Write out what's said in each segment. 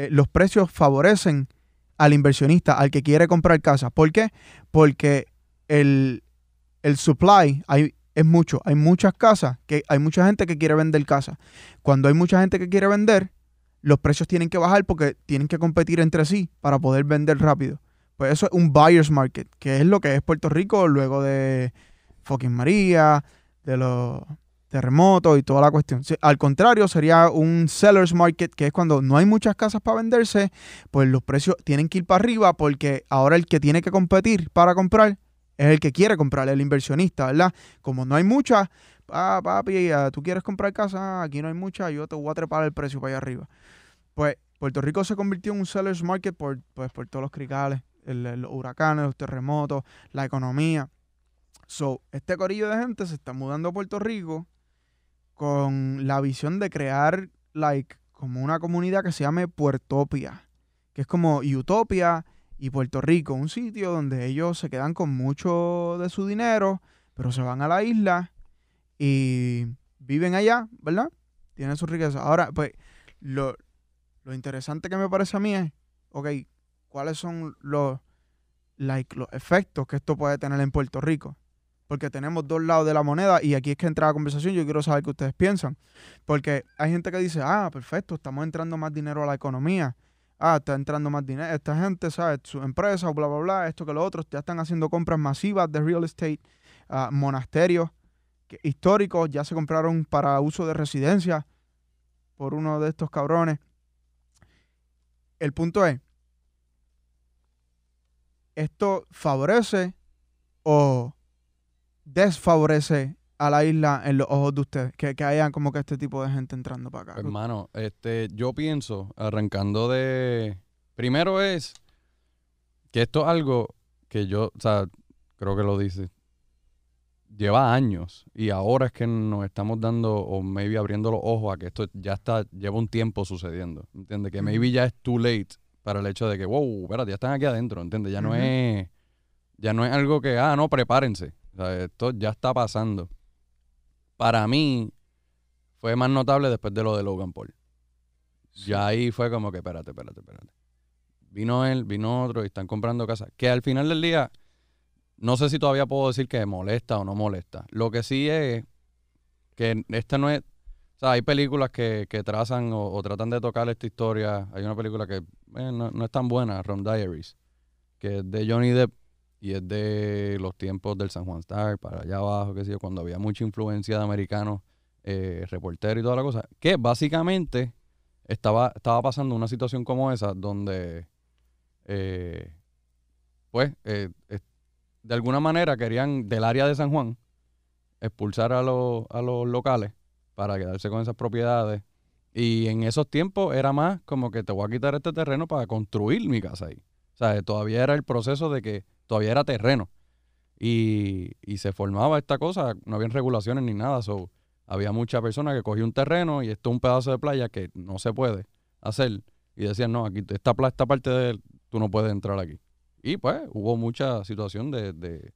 eh, los precios favorecen al inversionista, al que quiere comprar casa. ¿Por qué? Porque el, el supply hay, es mucho. Hay muchas casas, que hay mucha gente que quiere vender casa. Cuando hay mucha gente que quiere vender, los precios tienen que bajar porque tienen que competir entre sí para poder vender rápido. Pues eso es un buyer's market, que es lo que es Puerto Rico luego de fucking María, de los terremotos y toda la cuestión. Al contrario, sería un seller's market, que es cuando no hay muchas casas para venderse, pues los precios tienen que ir para arriba porque ahora el que tiene que competir para comprar es el que quiere comprar, el inversionista, ¿verdad? Como no hay muchas, ah, papi, ah, tú quieres comprar casa, aquí no hay muchas, yo te voy a trepar el precio para allá arriba. Pues Puerto Rico se convirtió en un seller's market por, pues, por todos los cricales, los huracanes, los terremotos, la economía. So, este corillo de gente se está mudando a Puerto Rico con la visión de crear, like, como una comunidad que se llame Puertopia, que es como Utopia y Puerto Rico, un sitio donde ellos se quedan con mucho de su dinero, pero se van a la isla y viven allá, ¿verdad? Tienen su riqueza. Ahora, pues, lo, lo interesante que me parece a mí es, ok, ¿cuáles son los, like, los efectos que esto puede tener en Puerto Rico? Porque tenemos dos lados de la moneda y aquí es que entra la conversación. Yo quiero saber qué ustedes piensan. Porque hay gente que dice, ah, perfecto, estamos entrando más dinero a la economía. Ah, está entrando más dinero. Esta gente, ¿sabes? Su empresa, bla, bla, bla, esto que lo otro. Ya están haciendo compras masivas de real estate. ah, monasterios históricos ya se compraron para uso de residencia por uno de estos cabrones. El punto es, ¿esto favorece o desfavorece a la isla en los ojos de ustedes? Que, que hayan como que este tipo de gente entrando para acá. Hermano, este, yo pienso, arrancando de. Primero es que esto es algo que yo, o sea, creo que lo dice. Lleva años y ahora es que nos estamos dando o maybe abriendo los ojos a que esto ya está, lleva un tiempo sucediendo. ¿Entiendes? Que maybe ya es too late para el hecho de que, wow, espérate, ya están aquí adentro, ¿entiendes? Ya no es, ya no es algo que, ah, no, prepárense. O sea, esto ya está pasando. Para mí, fue más notable después de lo de Logan Paul. Ya ahí fue como que, espérate, espérate, espérate. Vino él, vino otro y están comprando casas. Que al final del día, no sé si todavía puedo decir que molesta o no molesta. Lo que sí es que esta no es... O sea, hay películas que, que trazan o, o tratan de tocar esta historia. Hay una película que eh, no, no es tan buena, Rom Diaries, que es de Johnny Depp y es de los tiempos del San Juan Star, para allá abajo, qué sé yo, cuando había mucha influencia de americanos, eh, reporteros y toda la cosa. Que básicamente estaba, estaba pasando una situación como esa, donde, eh, pues, eh, de alguna manera querían del área de San Juan expulsar a, los a los locales para quedarse con esas propiedades. Y en esos tiempos era más como que te voy a quitar este terreno para construir mi casa ahí. O sea, todavía era el proceso de que todavía era terreno. Y, se formaba esta cosa, no habían regulaciones ni nada. So, había mucha persona que cogía un terreno y esto es un pedazo de playa que no se puede hacer. Y decían, no, aquí esta, esta parte de él, tú no puedes entrar aquí. Y pues hubo mucha situación de, de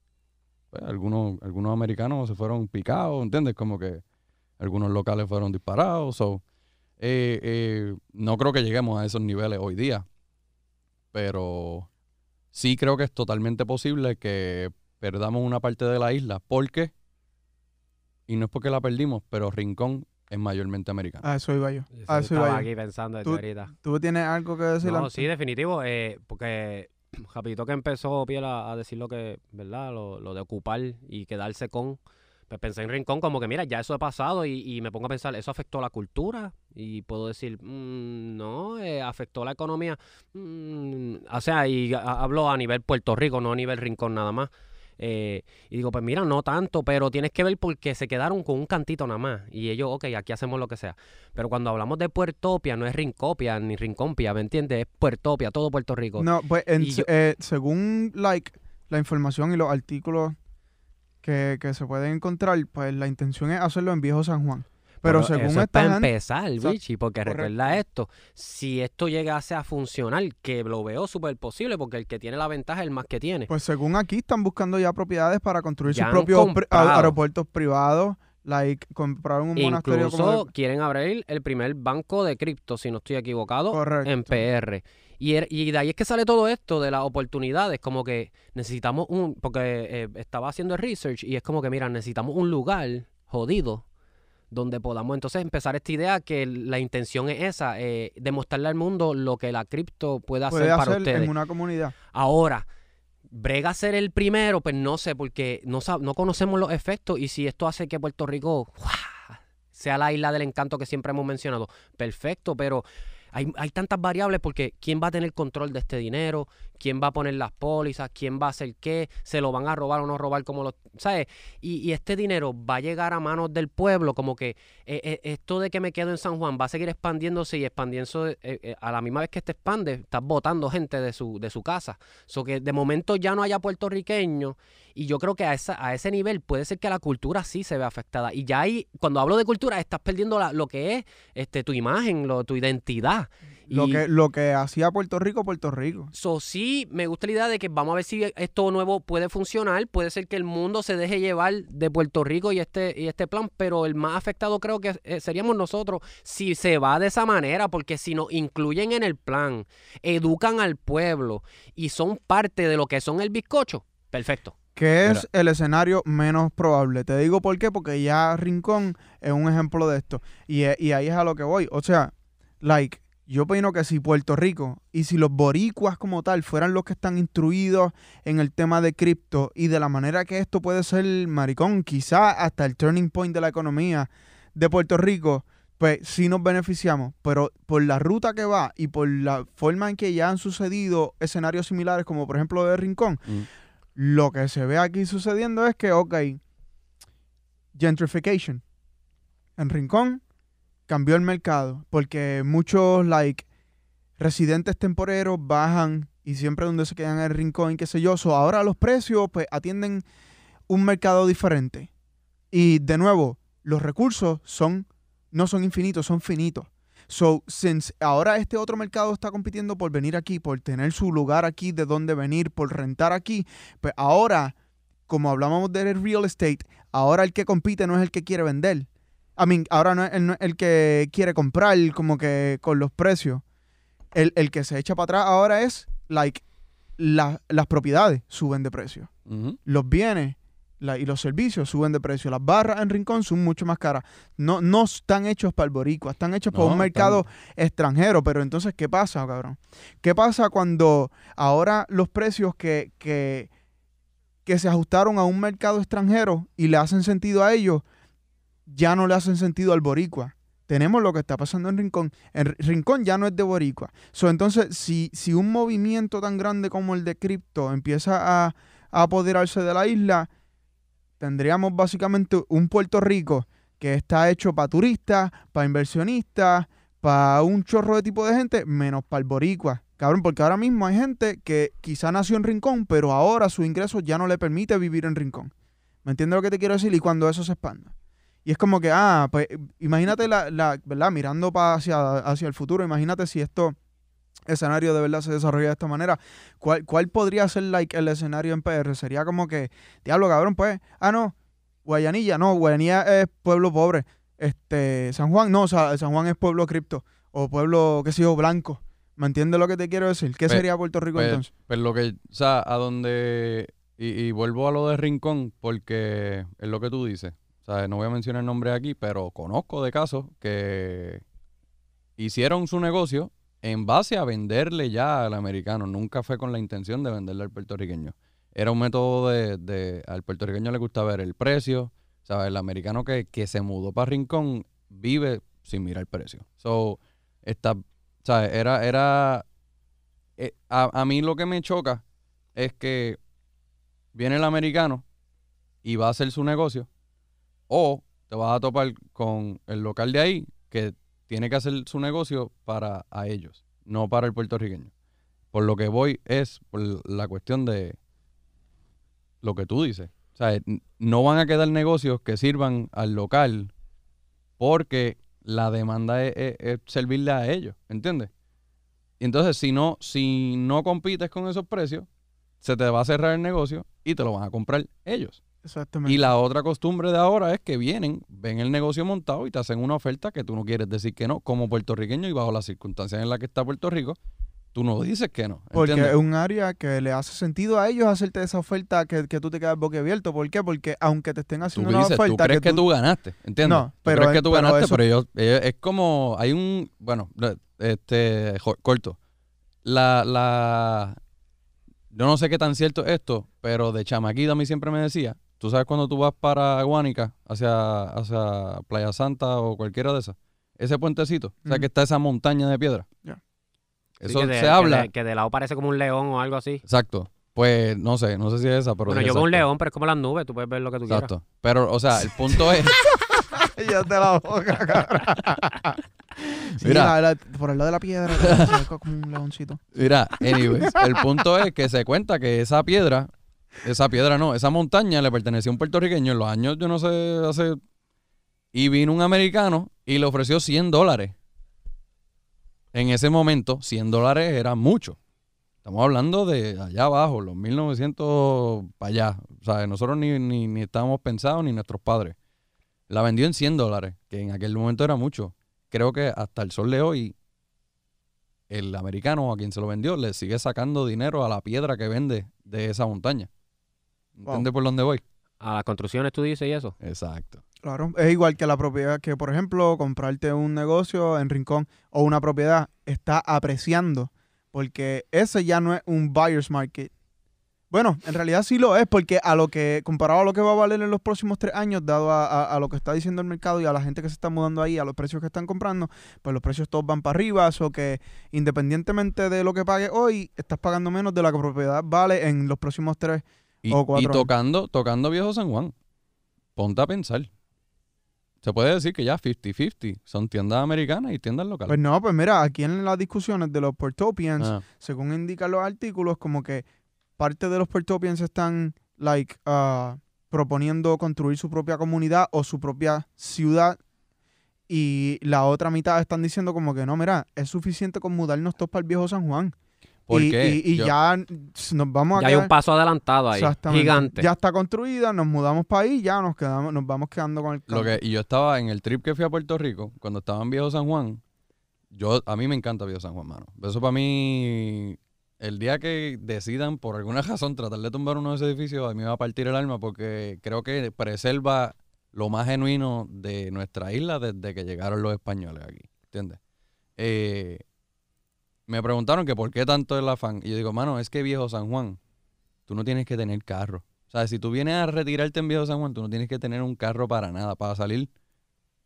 pues, algunos, algunos americanos se fueron picados, ¿entiendes? Como que algunos locales fueron disparados. So, eh, eh, no creo que lleguemos a esos niveles hoy día, pero sí creo que es totalmente posible que perdamos una parte de la isla. ¿Por qué? Y no es porque la perdimos, pero Rincón es mayormente americano. A eso iba yo. Eso iba yo. aquí pensando desde Tú- ahorita. ¿Tú tienes algo que decir? No, antes? sí, definitivo, eh, porque rapidito que empezó Piel a, a decir lo que, ¿verdad? Lo, lo de ocupar y quedarse con, pues pensé en Rincón como que, mira, ya eso ha pasado y, y me pongo a pensar, ¿eso afectó la cultura? Y puedo decir, "Mm, no, eh, afectó la economía. Mm, o sea, y a- hablo a nivel Puerto Rico, no a nivel Rincón nada más. Eh, y digo, pues mira, no tanto, pero tienes que ver porque se quedaron con un cantito nada más. Y ellos, ok, aquí hacemos lo que sea. Pero cuando hablamos de Puertopia, no es Rincopia ni Rincompia, ¿me entiendes? Es Puertopia, todo Puerto Rico. No, pues en- yo- eh, según like la información y los artículos que, que se pueden encontrar, pues la intención es hacerlo en Viejo San Juan. Pero, eso según es esta para gente, empezar, Richie, porque correcto. recuerda esto, si esto llegase a funcionar, que lo veo súper posible, porque el que tiene la ventaja es el más que tiene. pues según aquí están buscando ya propiedades para construir Ya sus propios pri- aeropuertos privados like, comprar un monasterio como Incluso quieren abrir el primer banco de cripto, si no estoy equivocado, Correcto. en PR. Y, er- y de ahí es que sale todo esto de las oportunidades, como que necesitamos un, porque eh, estaba haciendo el research y es como que, mira, necesitamos un lugar jodido donde podamos entonces empezar esta idea que la intención es esa, eh, demostrarle al mundo lo que la cripto puede hacer puede para hacer ustedes. en una comunidad. Ahora, brega ser el primero, pues no sé, porque no, no conocemos los efectos y si esto hace que Puerto Rico ¡guau! sea la isla del encanto que siempre hemos mencionado, perfecto, pero hay, hay tantas variables porque ¿quién va a tener control de este dinero? ¿Quién va a poner las pólizas? ¿Quién va a hacer qué? ¿Se lo van a robar o no robar como lo... ¿Sabes? Y, y este dinero va a llegar a manos del pueblo, como que eh, eh, esto de que me quedo en San Juan va a seguir expandiéndose y expandiéndose eh, a la misma vez que este expande, estás botando gente de su, de su casa. So que de momento ya no haya puertorriqueños y yo creo que a, esa, a ese nivel puede ser que la cultura sí se ve afectada. Y ya ahí, cuando hablo de cultura, estás perdiendo lo que es este, tu imagen, lo, tu identidad. Lo Y- que, lo que hacía Puerto Rico, Puerto Rico. So, sí, me gusta la idea de que vamos a ver si esto nuevo puede funcionar. Puede ser que el mundo se deje llevar de Puerto Rico y este, y este plan, pero el más afectado creo que eh, seríamos nosotros si se va de esa manera, porque si nos incluyen en el plan, educan al pueblo y son parte de lo que son el bizcocho, perfecto. Que es Mira. el escenario menos probable. Te digo por qué, porque ya Rincón es un ejemplo de esto. Y, e- y ahí es a lo que voy. O sea, like, yo opino que si Puerto Rico y si los boricuas como tal fueran los que están instruidos en el tema de cripto y de la manera que esto puede ser, maricón, quizá hasta el turning point de la economía de Puerto Rico, pues sí nos beneficiamos. Pero por la ruta que va y por la forma en que ya han sucedido escenarios similares, como por ejemplo de Rincón, Mm. lo que se ve aquí sucediendo es que, ok, gentrification. En Rincón cambió el mercado porque muchos, like, residentes temporeros bajan y siempre donde se quedan el Rincón qué sé yo. Ahora los precios, pues, atienden un mercado diferente. Y, de nuevo, los recursos son, no son infinitos, son finitos. So, since ahora este otro mercado está compitiendo por venir aquí, por tener su lugar aquí, de dónde venir, por rentar aquí, pues ahora, como hablábamos del real estate, ahora el que compite no es el que quiere vender. I mean, ahora no es el, el que quiere comprar como que con los precios. El, el que se echa para atrás ahora es, like, la- las propiedades suben de precio. Los bienes la- y los servicios suben de precio. Las barras en Rincón son mucho más caras. No, no están hechos para el boricua, están hechos para un mercado extranjero. Pero entonces, ¿qué pasa, cabrón? ¿Qué pasa cuando ahora los precios que, que, que se ajustaron a un mercado extranjero y le hacen sentido a ellos, ya no le hacen sentido al boricua? Tenemos lo que está pasando en Rincón. En Rincón ya no es de boricua. So, entonces, si, si un movimiento tan grande como el de cripto empieza a, a apoderarse de la isla, tendríamos básicamente un Puerto Rico que está hecho para turistas, para inversionistas, para un chorro de tipo de gente, menos para el boricua. Cabrón, porque ahora mismo hay gente que quizá nació en Rincón, pero ahora su ingreso ya no le permite vivir en Rincón. ¿Me entiendes lo que te quiero decir? Y cuando eso se expanda. Y es como que, ah, pues imagínate la, la ¿verdad? Mirando para hacia, hacia el futuro, imagínate si esto escenario de verdad se desarrolla de esta manera. ¿Cuál, cuál podría ser like el escenario en PR? Sería como que, diablo, cabrón, pues, ah, no, Guayanilla, no, Guayanilla es pueblo pobre. Este, San Juan, no, o sea, San Juan es pueblo cripto o pueblo, qué sé yo, blanco. ¿Me entiendes lo que te quiero decir? ¿Qué Pues- sería Puerto Rico pues- entonces? Pues lo que, o sea, a donde, y, y vuelvo a lo de Rincón, porque es lo que tú dices. No voy a mencionar el nombre aquí, pero conozco de casos que hicieron su negocio en base a venderle ya al americano. Nunca fue con la intención de venderle al puertorriqueño. Era un método de, de al puertorriqueño le gusta ver el precio. ¿Sabes? El americano que, que se mudó para Rincón vive sin mirar el precio. So, esta, ¿sabes? Era, era, eh, a, a mí lo que me choca es que viene el americano y va a hacer su negocio o te vas a topar con el local de ahí que tiene que hacer su negocio para a ellos, no para el puertorriqueño. Por lo que voy es por la cuestión de lo que tú dices. O sea, no van a quedar negocios que sirvan al local porque la demanda es, es- es servirle a ellos, ¿entiendes? Y entonces, si no, si no compites con esos precios, se te va a cerrar el negocio y te lo van a comprar ellos. Exactamente. Y la otra costumbre de ahora es que vienen, ven el negocio montado y te hacen una oferta que tú no quieres decir que no, como puertorriqueño y bajo las circunstancias en las que está Puerto Rico, tú no dices que no. Porque ¿entiendes? es un área que le hace sentido a ellos hacerte esa oferta que, que tú te quedas boquiabierto. ¿Por qué? Porque aunque te estén Tú haciendo una dices, tú oferta crees que tú, ganaste, ¿entiendes? No, Tú pero crees es- que tú pero ganaste, eso- pero ellos, ellos- es como, hay un, bueno, le- este, corto. La, la, yo no sé qué tan cierto es esto, pero de chamaquita a mí siempre me decía, tú sabes cuando tú vas para Guánica, hacia, hacia Playa Santa o cualquiera de esas, ese puentecito, o sea que está esa montaña de piedra. Ya. Sí, Eso que de- se que habla, de- Que de, lado parece como un león o algo así. exacto. Pues no sé, no sé si es esa, pero Bueno, yo veo un león, pero es como las nubes, tú puedes ver lo que tú quieras. Exacto. Pero, o sea, el punto es, ya te la boca, cabrón. Sí, Mira. la- la- por el lado de la piedra, se ve como un leoncito. Mira, anyways, el punto es que se cuenta que esa piedra, esa piedra no, esa montaña le pertenecía a un puertorriqueño en los años, yo no sé, hace... Y vino un americano y le ofreció 100 dólares. En ese momento, 100 dólares era mucho. Estamos hablando de allá abajo, los 1900 para allá. O sea, nosotros ni, ni, ni estábamos pensados, ni nuestros padres. La vendió en 100 dólares, que en aquel momento era mucho. Creo que hasta el sol de hoy, el americano a quien se lo vendió le sigue sacando dinero a la piedra que vende de esa montaña. ¿Entiendes por dónde voy? A las construcciones tú dices y eso. Exacto. Claro, es igual que la propiedad que, por ejemplo, comprarte un negocio en Rincón o una propiedad está apreciando, porque ese ya no es un buyer's market. Bueno, en realidad sí lo es, porque a lo que, comparado a lo que va a valer en los próximos tres años, dado a, a- a lo que está diciendo el mercado y a la gente que se está mudando ahí, a los precios que están comprando, pues los precios todos van para arriba, o que independientemente de lo que pague hoy, estás pagando menos de la que propiedad vale en los próximos tres. Y, O años. tocando, tocando Viejo San Juan. Ponte a pensar. Se puede decir que ya 50-50 son tiendas americanas y tiendas locales. Pues no, pues mira, aquí en las discusiones de los Portopians, Ah, según indican los artículos, como que parte de los Puertopians están, like, ah, proponiendo construir su propia comunidad o su propia ciudad y la otra mitad están diciendo como que no, mira, es suficiente con mudarnos todos para el viejo San Juan. ¿Por y, qué? y- y Yo- ya nos vamos a Ya hay un paso adelantado ahí. Exactamente. Gigante. Ya está construida, nos mudamos para ahí, ya nos quedamos, nos vamos quedando con el Lo campo. que, y yo estaba en el trip que fui a Puerto Rico, cuando estaba en Viejo San Juan, yo, a mí me encanta Viejo San Juan, mano. Eso para mí, el día que decidan por alguna razón tratar de tumbar uno de esos edificios, a mí me va a partir el alma porque creo que preserva lo más genuino de nuestra isla desde que llegaron los españoles aquí, ¿entiendes? Eh, me preguntaron que por qué tanto el afán. Y yo digo, mano, es que Viejo San Juan, tú no tienes que tener carro. O sea, si tú vienes a retirarte en Viejo San Juan, tú no tienes que tener un carro para nada, para salir.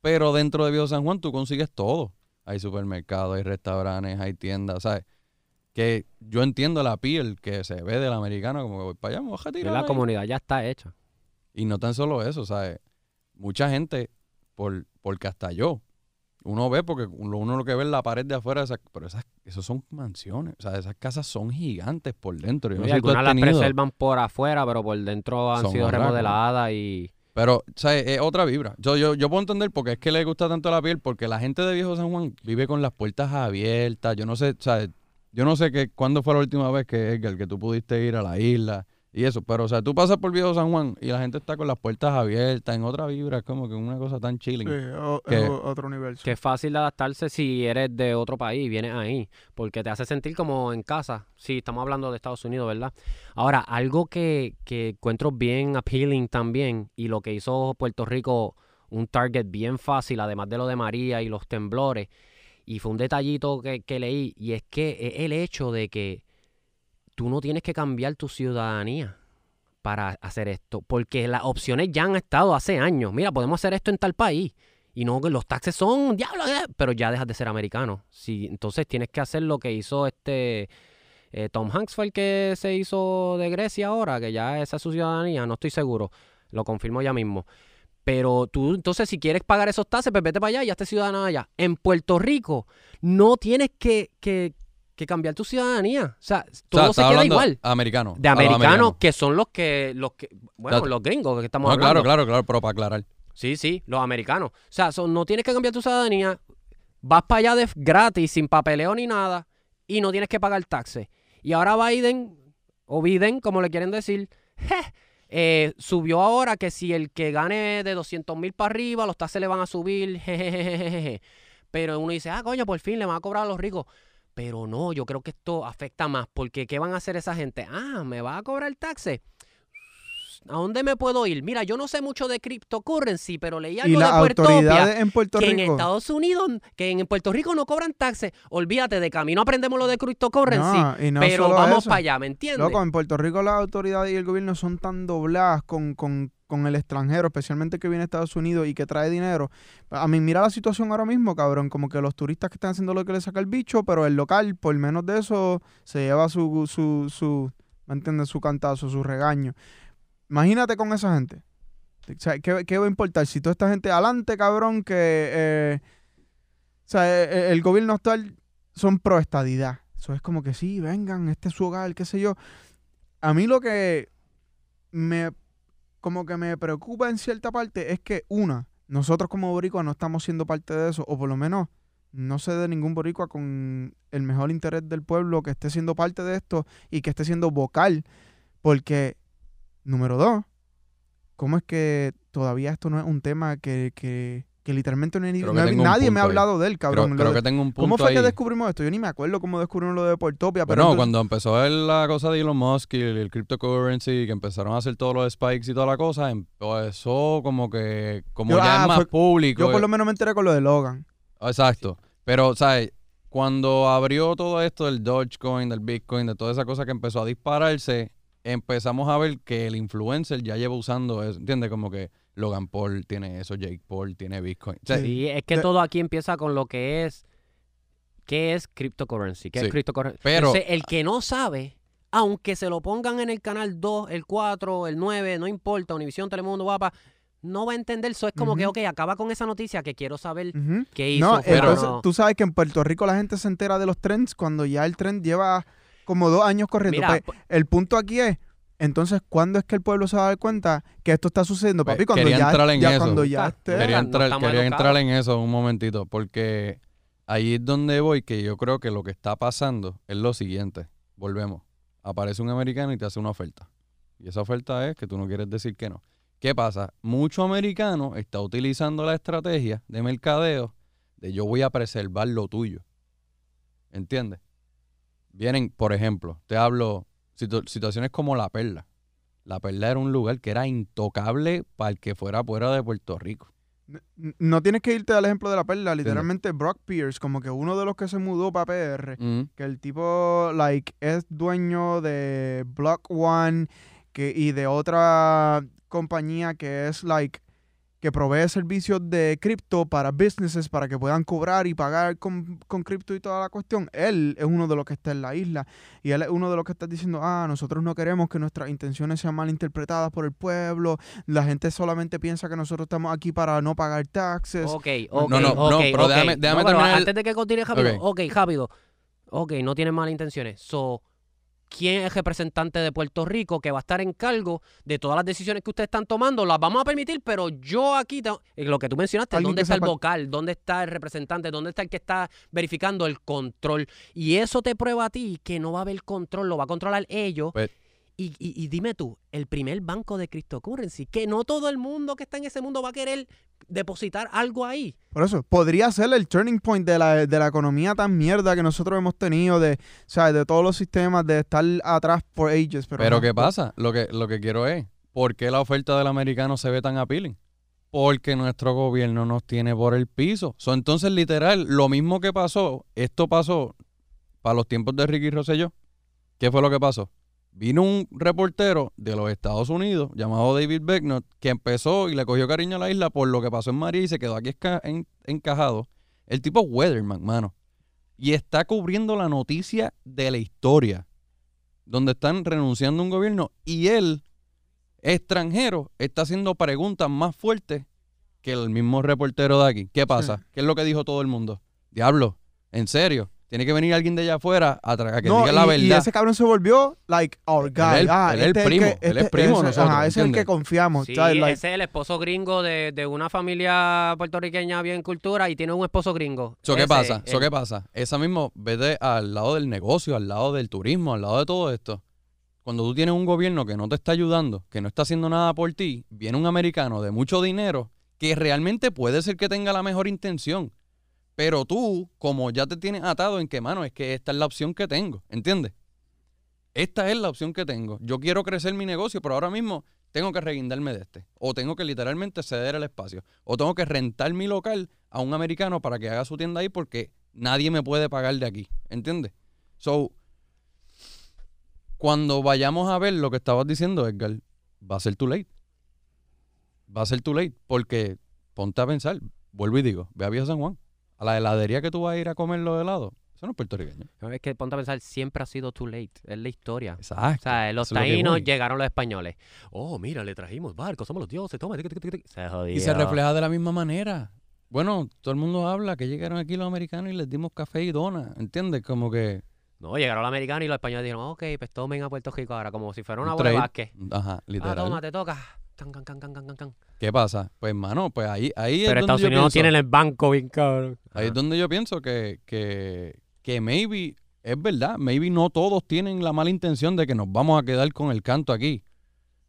Pero dentro de Viejo San Juan tú consigues todo. Hay supermercados, hay restaurantes, hay tiendas, ¿sabes? Que yo entiendo la piel que se ve del americano, como que voy para allá, me voy a Que retirar la ahí". comunidad ya está hecha. Y no tan solo eso, ¿sabes? Mucha gente, por, porque hasta yo, uno ve, porque uno, uno lo que ve en la pared de afuera, esas, pero esas, esos son mansiones, o sea, esas casas son gigantes por dentro. Yo no Y sé algunas las tenido, preservan por afuera, pero por dentro han Son sido remodeladas y... Pero, ¿sabes? Es otra vibra. Yo, yo, yo puedo entender porque es que le gusta tanto la piel, porque la gente de Viejo San Juan vive con las puertas abiertas. Yo no sé, ¿sabes? Yo no sé que, cuándo fue la última vez que, Edgar, que tú pudiste ir a la isla y eso. Pero, o sea, tú pasas por Viejo San Juan y la gente está con las puertas abiertas, en otra vibra. Es como que una cosa tan chilling. Sí, o- que- es otro universo. Que es fácil de adaptarse si eres de otro país y vienes ahí, porque te hace sentir como en casa. Sí, estamos hablando de Estados Unidos, ¿verdad? Ahora, algo que, que encuentro bien appealing también, y lo que hizo Puerto Rico un target bien fácil, además de lo de María y los temblores, y fue un detallito que, que leí, y es que es el hecho de que tú no tienes que cambiar tu ciudadanía para hacer esto, porque las opciones ya han estado hace años. Mira, podemos hacer esto en tal país. Y no, que los taxes son, diablo, eh", pero ya dejas de ser americano. Sí, entonces tienes que hacer lo que hizo este eh, Tom Hanks fue el que se hizo de Grecia ahora, que ya esa es su ciudadanía, no estoy seguro. Lo confirmo ya mismo. Pero tú, entonces, si quieres pagar esos taxes, pues vete para allá y ya estés ciudadano allá. En Puerto Rico, no tienes que- que cambiar tu ciudadanía. O sea, O sea, todo se queda igual. Americano. De americanos, que son los que, los que, bueno, los gringos que estamos No, hablando. claro, claro, claro, pero para aclarar. Sí, sí, los americanos. O sea, son- no tienes que cambiar tu ciudadanía, vas para allá de gratis, sin papeleo ni nada, y no tienes que pagar taxes. Y ahora Biden, o Biden, como le quieren decir, je, eh, subió ahora que si el que gane de 200 mil para arriba, los taxes le van a subir. Pero uno dice, ah, coño, por fin le van a cobrar a los ricos. Pero no, yo creo que esto afecta más, porque ¿qué van a hacer esa gente? Ah, me va a cobrar el taxe. ¿A dónde me puedo ir? Mira, yo no sé mucho de cryptocurrency, pero leí Y algo de las Puertopia autoridades en Puerto que en. Estados Unidos, que en Puerto Rico no cobran taxes. Olvídate, de camino aprendemos lo de cryptocurrency. No, y no pero vamos eso. para allá, ¿me entiendes? Loco, en Puerto Rico las autoridades y el gobierno son tan dobladas con, con, con el extranjero, especialmente que viene a Estados Unidos y que trae dinero. A mí, mira la situación ahora mismo, cabrón. Como que los turistas que están haciendo lo que le saca el bicho, pero el local, por menos de eso, se lleva su, su, su ¿me entiendes? Su cantazo, su regaño. Imagínate con esa gente. O ¿qué, qué va a importar? Si toda esta gente adelante, cabrón, que... eh, o sea, eh, eh, el gobierno actual son pro estadidad. Eso es como que sí, vengan, este es su hogar, qué sé yo. A mí lo que me como que me preocupa en cierta parte es que una, nosotros como boricuas no estamos siendo parte de eso, o por lo menos no sé de ningún boricua con el mejor interés del pueblo que esté siendo parte de esto y que esté siendo vocal, porque número dos, ¿cómo es que todavía esto no es un tema que, que, que literalmente no, Creo no nadie me ha hablado de él, Creo, cabrón? Creo de- que tengo un punto ¿Cómo fue ahí. que descubrimos esto? Yo ni me acuerdo cómo descubrimos lo de Portopia, pero Bueno, entonces- cuando empezó la cosa de Elon Musk y el, el cryptocurrency, que empezaron a hacer todos los spikes y toda la cosa, empezó como que, como Yo- ya ah, es más fue- público. yo por lo menos me enteré con lo de Logan. Exacto. Pero, ¿sabes? Cuando abrió todo esto del Dogecoin, del Bitcoin, de toda esa cosa que empezó a dispararse, empezamos a ver que el influencer ya lleva usando eso. ¿Entiendes? Como que Logan Paul tiene eso, Jake Paul tiene Bitcoin. O sea, Sí. Es que De- todo aquí empieza con lo que es. ¿Qué es cryptocurrency? ¿Qué Sí. es cryptocurrency? Pero- Entonces, el que no sabe, aunque se lo pongan en el canal 2, el 4, el 9, no importa, Univisión, Telemundo, Guapa, no va a entender. Eso es como que, ok, acaba con esa noticia que quiero saber qué hizo. No, pero entonces no. tú sabes que en Puerto Rico la gente se entera de los trends cuando ya el trend lleva como dos años corriendo. Mira, Pues, el punto aquí es, entonces, ¿cuándo es que el pueblo se va a dar cuenta que esto está sucediendo, papi? Cuando quería ya, entrar en ya eso. cuando ya esté. quería no entrar, estamos quería entrar en eso un momentito, porque ahí es donde voy, que yo creo que lo que está pasando es lo siguiente. Volvemos. Aparece un americano y te hace una oferta. Y esa oferta es que tú no quieres decir que no. ¿Qué pasa? Mucho americano está utilizando la estrategia de mercadeo de yo voy a preservar lo tuyo. ¿Entiendes? Vienen, por ejemplo, te hablo situ- situaciones como La Perla. La Perla era un lugar que era intocable para el que fuera fuera de Puerto Rico. No tienes que irte al ejemplo de la perla, literalmente Brock Pierce, como que uno de los que se mudó para PR, Mm. que el tipo, like, es dueño de Block One que, y de otra compañía que es, like, que provee servicios de cripto para businesses para que puedan cobrar y pagar con, con cripto y toda la cuestión. Él es uno de los que está en la isla y él es uno de los que está diciendo, ah, nosotros no queremos que nuestras intenciones sean mal interpretadas por el pueblo, la gente solamente piensa que nosotros estamos aquí para no pagar taxes. Ok, ok, no, no, ok, pero déjame- déjame No, pero terminar el- Antes de que continúe rápido, Ok. ok, rápido. Ok, no tienen malas intenciones. So, ¿quién es representante de Puerto Rico que va a estar en cargo de todas las decisiones que ustedes están tomando? Las vamos a permitir, pero yo aquí, tengo- eh, lo que tú mencionaste, ¿dónde está el vocal? ¿Dónde está el representante? ¿Dónde está el que está verificando el control? Y eso te prueba a ti que no va a haber control, lo va a controlar ellos. Pues- y, y- y dime tú, el primer banco de cryptocurrency, que no todo el mundo que está en ese mundo va a querer depositar algo ahí. Por eso, podría ser el turning point de la, de la economía tan mierda que nosotros hemos tenido, de, ¿sabes? de todos los sistemas, de estar atrás por ages. Pero, Pero no. ¿qué pasa? Lo que, lo que quiero es, ¿por qué la oferta del americano se ve tan appealing? Porque nuestro gobierno nos tiene por el piso. So, entonces, literal, lo mismo que pasó, esto pasó para los tiempos de Ricky Rosselló. ¿Qué fue lo que pasó? Vino un reportero de los Estados Unidos llamado David Becknott que empezó y le cogió cariño a la isla por lo que pasó en María y se quedó aquí en- encajado. El tipo Weatherman, mano. Y está cubriendo la noticia de la historia donde están renunciando a un gobierno y él, extranjero, está haciendo preguntas más fuertes que el mismo reportero de aquí. ¿Qué pasa? Sí. ¿Qué es lo que dijo todo el mundo? Diablo, ¿en serio? Tiene que venir alguien de allá afuera a, que No, diga la y, verdad. y ese cabrón se volvió, like, our guy. Él- ah, él es el este primo, que- él es este- primo de ese- nosotros, Ajá, ese es el que confiamos. Sí, ¿sabes? Like, ese es el esposo gringo de, de una familia puertorriqueña bien cultura y tiene un esposo gringo. So, ¿Qué pasa? So, el- ¿Qué pasa? Esa mismo, vete al lado del negocio, al lado del turismo, al lado de todo esto. cuando tú tienes un gobierno que no te está ayudando, que no está haciendo nada por ti, viene un americano de mucho dinero que realmente puede ser que tenga la mejor intención. Pero tú, como ya te tienes atado en que, mano, es que esta es la opción que tengo, ¿entiendes? Esta es la opción que tengo. Yo quiero crecer mi negocio, pero ahora mismo tengo que reguindarme de este. O tengo que literalmente ceder el espacio. O tengo que rentar mi local a un americano para que haga su tienda ahí porque nadie me puede pagar de aquí. ¿Entiendes? So, cuando vayamos a ver lo que estabas diciendo, Edgar, va a ser too late. Va a ser too late. Porque ponte a pensar, vuelvo y digo, ve a Viejo San Juan. A la heladería que tú vas a ir a comer los helados. Eso no es puertorriqueño. Es que ponte a pensar, siempre ha sido too late. Es la historia. Exacto. O sea, los taínos llegaron los españoles. Oh, mira, le trajimos barcos, somos los dioses, toma, tic, tic. Se jodió. Y se refleja de la misma manera. Bueno, todo el mundo habla que llegaron aquí los americanos y les dimos café y dona, ¿entiendes? Como que... No, llegaron los americanos y los españoles dijeron, ok, pues tomen a Puerto Rico ahora, como si fuera una Un bola de básquet. Ajá, Ah, literal. toma, te toca. Can, can, can, can, can, can, can. ¿Qué pasa? Pues, mano, pues ahí, ahí es Pero donde Estados yo Unidos no tienen el banco bien cabrón. ahí es donde yo pienso que, que, que maybe, es verdad, maybe no todos tienen la mala intención de que nos vamos a quedar con el canto aquí.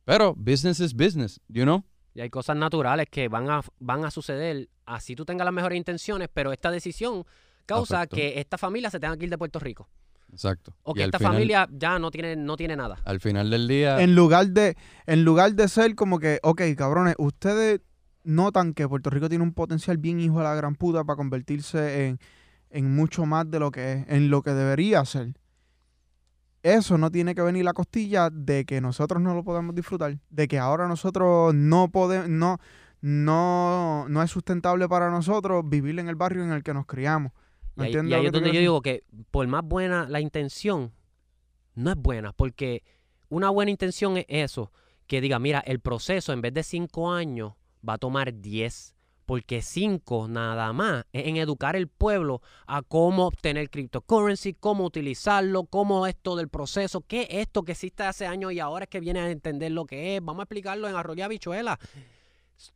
Pero business is business, you know? Y hay cosas naturales que van a, van a suceder, así tú tengas las mejores intenciones, pero esta decisión causa que esta familia se tenga que ir de Puerto Rico. Exacto. O que esta final- familia ya no tiene, no tiene nada. Al final del día... En lugar de, en lugar de ser como que, ok, cabrones, ustedes notan que Puerto Rico tiene un potencial bien hijo de la gran puta para convertirse en, en mucho más de lo que es, en lo que debería ser. Eso no tiene que venir la costilla de que nosotros no lo podemos disfrutar, de que ahora nosotros no podemos, no, no, no es sustentable para nosotros vivir en el barrio en el que nos criamos. Y ¿Me ahí, y es donde yo digo que por más buena la intención, no es buena, porque una buena intención es eso, que diga, mira, el proceso en vez de cinco años va a tomar diez, porque cinco nada más es en educar el pueblo a cómo obtener cryptocurrency, cómo utilizarlo, cómo esto del proceso, qué es esto que existe hace años y ahora es que viene a entender lo que es, vamos a explicarlo en arroyo y habichuela.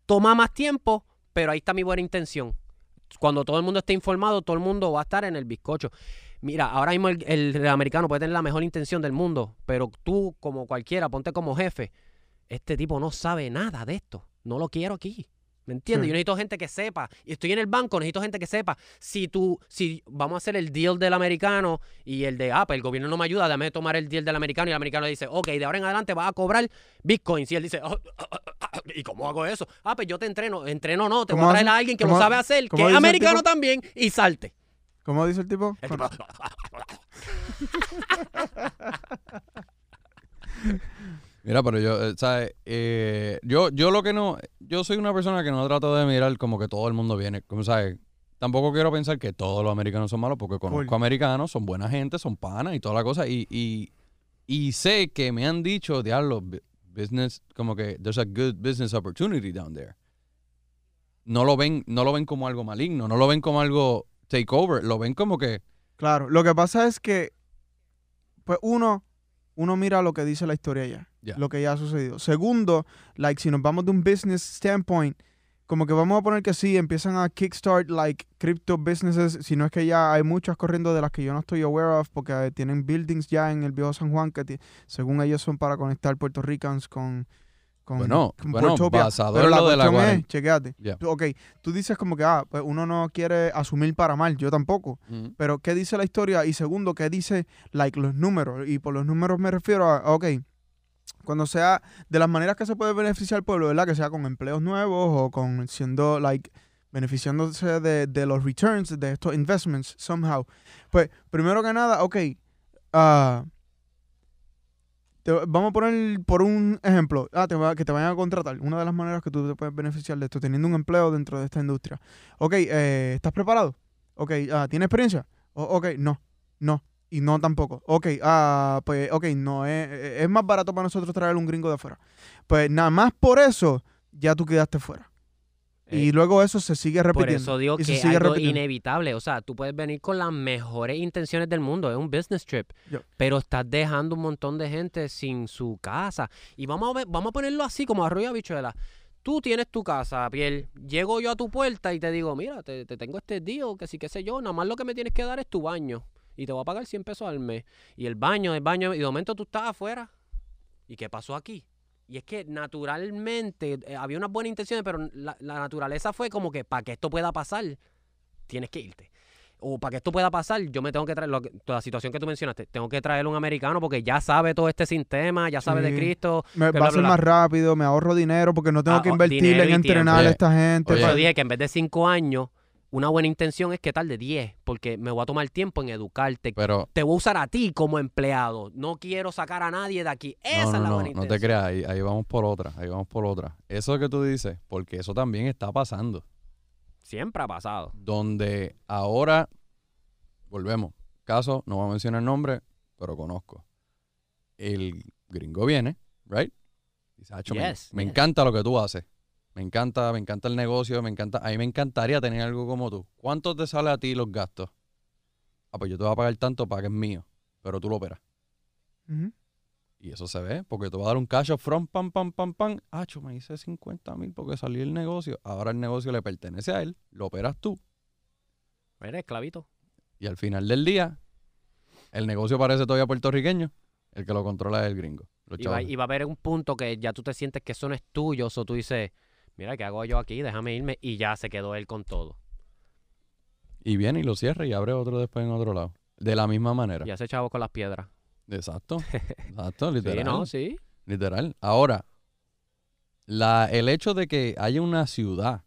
Toma más tiempo, pero ahí está mi buena intención cuando todo el mundo esté informado, todo el mundo va a estar en el bizcocho. Mira, ahora mismo el, el americano puede tener la mejor intención del mundo, pero tú, como cualquiera, ponte como jefe. Este tipo no sabe nada de esto. No lo quiero aquí. ¿Me entiendes? Sí. Yo necesito gente que sepa. Y estoy en el banco, necesito gente que sepa. Si tú, si vamos a hacer el deal del americano y el de, ah, pues el gobierno no me ayuda, déjame tomar el deal del americano. Y el americano dice, ok, de ahora en adelante vas a cobrar bitcoins. Y él dice, "Ah, ah, ah, ah, ¿y cómo hago eso? Ah, pues yo te entreno. Entreno no, te voy a ¿Cómo traer a alguien que lo sabe hacer, que es americano también, y salte. ¿Cómo dice el tipo? El tipo- Mira, pero yo, eh, ¿sabes? Eh, yo, yo lo que no, yo soy una persona que no trato de mirar como que todo el mundo viene, como sabes, tampoco quiero pensar que todos los americanos son malos, porque conozco Cool. americanos, son buena gente, son panas y toda la cosa, y, y, y sé que me han dicho, diablo, bu- business, como que there's a good business opportunity down there. No lo ven, no lo ven como algo maligno, no lo ven como algo takeover, lo ven como que, Claro, lo que pasa es que, pues uno, uno mira lo que dice la historia ya, Lo que ya ha sucedido. Segundo, like si nos vamos de un business standpoint, como que vamos a poner que sí, empiezan a kickstart like crypto businesses, si no es que ya hay muchas corriendo de las que yo no estoy aware of, porque tienen buildings ya en el viejo San Juan que según ellos son para conectar Puerto Ricans con, con, bueno, con bueno, basado Pero en la lo de la es, Ya. tú- ok, tú dices como que, ah, pues uno no quiere asumir para mal, yo tampoco. Pero ¿qué dice la historia? Y segundo, ¿qué dice like los números? Y por los números me refiero a, ok, cuando sea de las maneras que se puede beneficiar al pueblo, ¿verdad? Que sea con empleos nuevos o con siendo like beneficiándose de, de los returns de estos investments somehow. Pues primero que nada, ok, ah, te- vamos a poner por un ejemplo, ah, que te vayan a contratar. Una de las maneras que tú te puedes beneficiar de esto, teniendo un empleo dentro de esta industria. Ok, eh, ¿estás preparado? Ok, ah, ¿tienes experiencia? O- ok, no, no, y no tampoco. Ok, ah, pues, ok, no, es, es más barato para nosotros traer un gringo de afuera. Pues nada más por eso, ya tú quedaste fuera. y Eh, luego eso se sigue Por repitiendo. eso digo que es algo repitiendo. inevitable. O sea, tú puedes venir con las mejores intenciones del mundo. Es un business trip. Yo- Pero estás dejando un montón de gente sin su casa. Y vamos a, ver, vamos a ponerlo así, como arroyo de habichuela. Tú tienes tu casa, piel. Llego yo a tu puerta y te digo, mira, te, te tengo este deal, que sí, qué sé yo. Nada más lo que me tienes que dar es tu baño. Y te voy a pagar 100 pesos al mes. Y el baño, el baño. Y de momento tú estás afuera. ¿Y qué pasó aquí? Y es que naturalmente eh, había unas buenas intenciones, pero la, la naturaleza fue como que para que esto pueda pasar, tienes que irte. O para que esto pueda pasar, yo me tengo que traer, lo toda la situación que tú mencionaste, tengo que traer un americano porque ya sabe todo este sistema, ya sabe de. Cristo. Me, va a ser bla. más rápido, me ahorro dinero porque no tengo Ah, que oh, invertir en entrenar tiempo. a esta gente. Oye. eso pa- dije que en vez de cinco años, una buena intención es que tal de 10, porque me voy a tomar tiempo en educarte. Pero Te voy a usar a ti como empleado. No quiero sacar a nadie de aquí. Esa no, es no, la no, buena no intención. te creas, ahí, ahí vamos por otra, ahí vamos por otra. Eso que tú dices, porque eso también está pasando. Siempre ha pasado. Donde ahora, volvemos, caso, no voy a mencionar el nombre, pero conozco. El gringo viene, right? Dice, "Acho, me- Yes, me, yes. encanta lo que tú haces. Me encanta, me encanta el negocio, me encanta, a mí me encantaría tener algo como tú. ¿Cuánto te sale a ti los gastos? Ah, pues yo te voy a pagar tanto para que es mío, pero tú lo operas. Y eso se ve, porque te va a dar un cash front, pam, pam, pam, pam. Ah, yo me hice 50 mil porque salí el negocio. Ahora el negocio le pertenece a él, lo operas tú. Eres esclavito. Y al final del día, el negocio parece todavía puertorriqueño. El que lo controla es el gringo. Y va, y va a haber un punto que ya tú te sientes que eso no es tuyo. O tú dices, mira, ¿qué hago yo aquí? Déjame irme. Y ya se quedó él con todo. Y viene y lo cierra y abre otro después en otro lado. De la misma manera. Y hace chavo con las piedras. Exacto. Exacto, Sí, literal. no, sí. Literal. Ahora, la, el hecho de que haya una ciudad